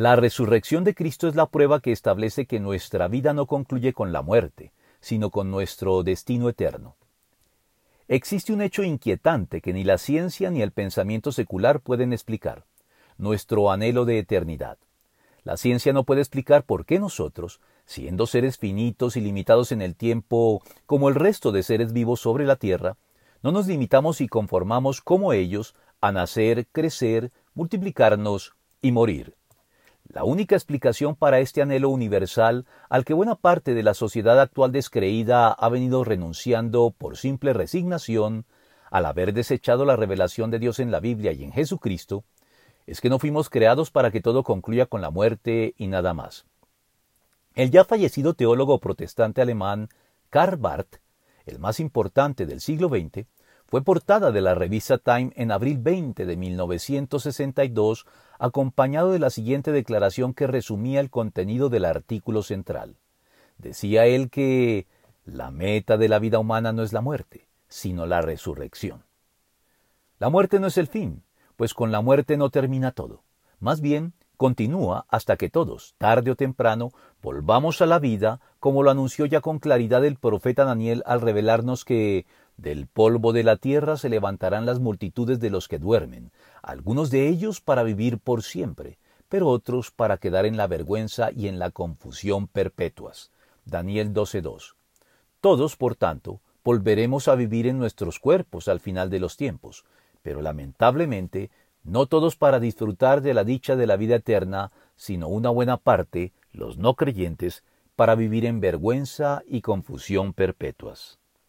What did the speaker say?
La resurrección de Cristo es la prueba que establece que nuestra vida no concluye con la muerte, sino con nuestro destino eterno. Existe un hecho inquietante que ni la ciencia ni el pensamiento secular pueden explicar, nuestro anhelo de eternidad. La ciencia no puede explicar por qué nosotros, siendo seres finitos y limitados en el tiempo como el resto de seres vivos sobre la Tierra, no nos limitamos y conformamos como ellos a nacer, crecer, multiplicarnos y morir. La única explicación para este anhelo universal al que buena parte de la sociedad actual descreída ha venido renunciando por simple resignación, al haber desechado la revelación de Dios en la Biblia y en Jesucristo, es que no fuimos creados para que todo concluya con la muerte y nada más. El ya fallecido teólogo protestante alemán Karl Barth, el más importante del siglo XX, fue portada de la revista Time en abril 20 de 1962, acompañado de la siguiente declaración que resumía el contenido del artículo central. Decía él que la meta de la vida humana no es la muerte, sino la resurrección. La muerte no es el fin, pues con la muerte no termina todo. Más bien, continúa hasta que todos, tarde o temprano, volvamos a la vida, como lo anunció ya con claridad el profeta Daniel al revelarnos que del polvo de la tierra se levantarán las multitudes de los que duermen, algunos de ellos para vivir por siempre, pero otros para quedar en la vergüenza y en la confusión perpetuas. Daniel 12.2. Todos, por tanto, volveremos a vivir en nuestros cuerpos al final de los tiempos, pero lamentablemente no todos para disfrutar de la dicha de la vida eterna, sino una buena parte, los no creyentes, para vivir en vergüenza y confusión perpetuas.